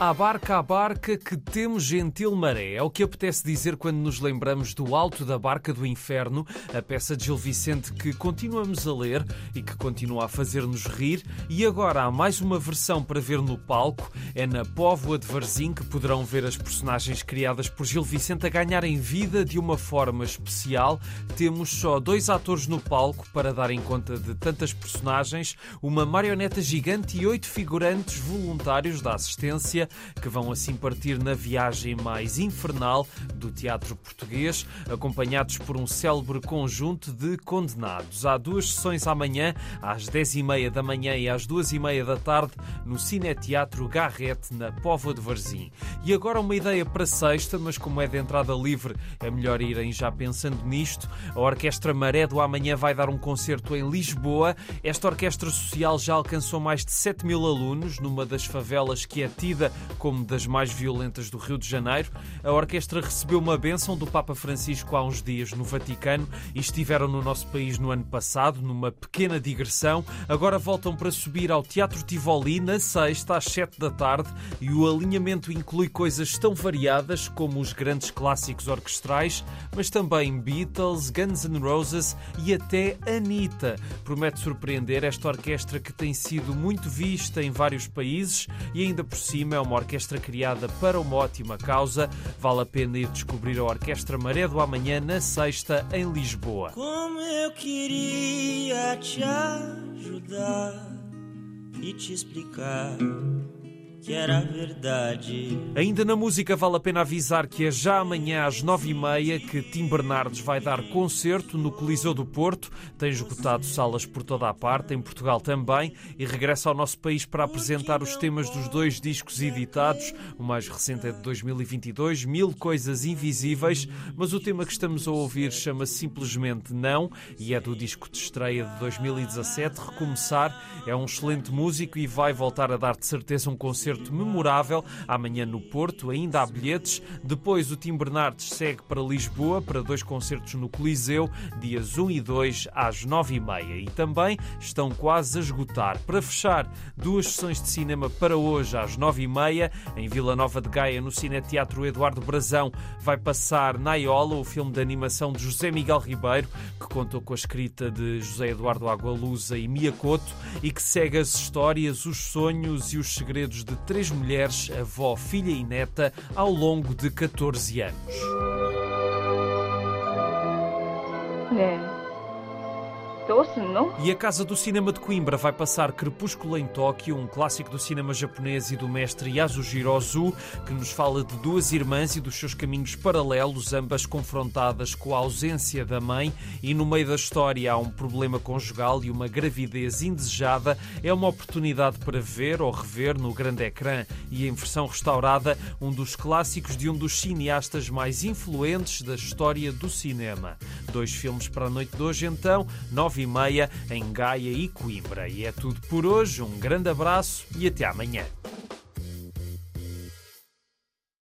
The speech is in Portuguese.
À barca, à barca, que temos gentil maré. É o que apetece dizer quando nos lembramos do Alto da Barca do Inferno, a peça de Gil Vicente que continuamos a ler e que continua a fazer-nos rir. E agora há mais uma versão para ver no palco. É na Póvoa de Varzim que poderão ver as personagens criadas por Gil Vicente a ganharem vida de uma forma especial. Temos só dois atores no palco para darem conta de tantas personagens, uma marioneta gigante e oito figurantes voluntários da assistência que vão assim partir na viagem mais infernal do teatro português, acompanhados por um célebre conjunto de condenados. Há duas sessões amanhã, às 10h30 da manhã e às 2h30 da tarde, no Cineteatro Garrete, na Póvoa de Varzim. E agora uma ideia para sexta, mas como é de entrada livre, é melhor irem já pensando nisto. A Orquestra Maré do Amanhã vai dar um concerto em Lisboa. Esta orquestra social já alcançou mais de 7 mil alunos numa das favelas que é tida como das mais violentas do Rio de Janeiro. A orquestra recebeu uma bênção do Papa Francisco há uns dias no Vaticano e estiveram no nosso país no ano passado, numa pequena digressão. Agora voltam para subir ao Teatro Tivoli na sexta, às sete da tarde, e o alinhamento inclui coisas tão variadas como os grandes clássicos orquestrais, mas também Beatles, Guns N' Roses e até Anitta. Promete surpreender esta orquestra que tem sido muito vista em vários países e ainda por cima é uma orquestra criada para uma ótima causa. Vale a pena ir descobrir a Orquestra Maré do Amanhã na sexta em Lisboa. Como eu queria te ajudar e te explicar que era verdade. Ainda na música vale a pena avisar que é já amanhã às nove e meia que Tim Bernardes vai dar concerto no Coliseu do Porto. Tem esgotado salas por toda a parte, em Portugal também, e regressa ao nosso país para apresentar os temas dos dois discos editados. O mais recente é de 2022, Mil Coisas Invisíveis, mas o tema que estamos a ouvir chama-se simplesmente Não e é do disco de estreia de 2017, Recomeçar. É um excelente músico e vai voltar a dar de certeza um concerto concerto memorável amanhã no Porto. Ainda há bilhetes. Depois o Tim Bernardes segue para Lisboa para dois concertos no Coliseu, dias 1 e 2 às 9h30. E também estão quase a esgotar. Para fechar, duas sessões de cinema para hoje às 9h30 em Vila Nova de Gaia, no Cineteatro Eduardo Brazão, vai passar Naiola, o filme de animação de José Miguel Ribeiro, que contou com a escrita de José Eduardo Agualusa e Mia Couto e que segue as histórias, os sonhos e os segredos de três mulheres, avó, filha e neta, ao longo de 14 anos. É. E a Casa do Cinema de Coimbra vai passar Crepúsculo em Tóquio, um clássico do cinema japonês e do mestre Yasujiro Ozu, que nos fala de duas irmãs e dos seus caminhos paralelos, ambas confrontadas com a ausência da mãe, e no meio da história há um problema conjugal e uma gravidez indesejada. É uma oportunidade para ver ou rever no grande ecrã e em versão restaurada um dos clássicos de um dos cineastas mais influentes da história do cinema. Dois filmes para a noite de hoje, então, nove e meia em Gaia e Coimbra. E é tudo por hoje. Um grande abraço e até amanhã.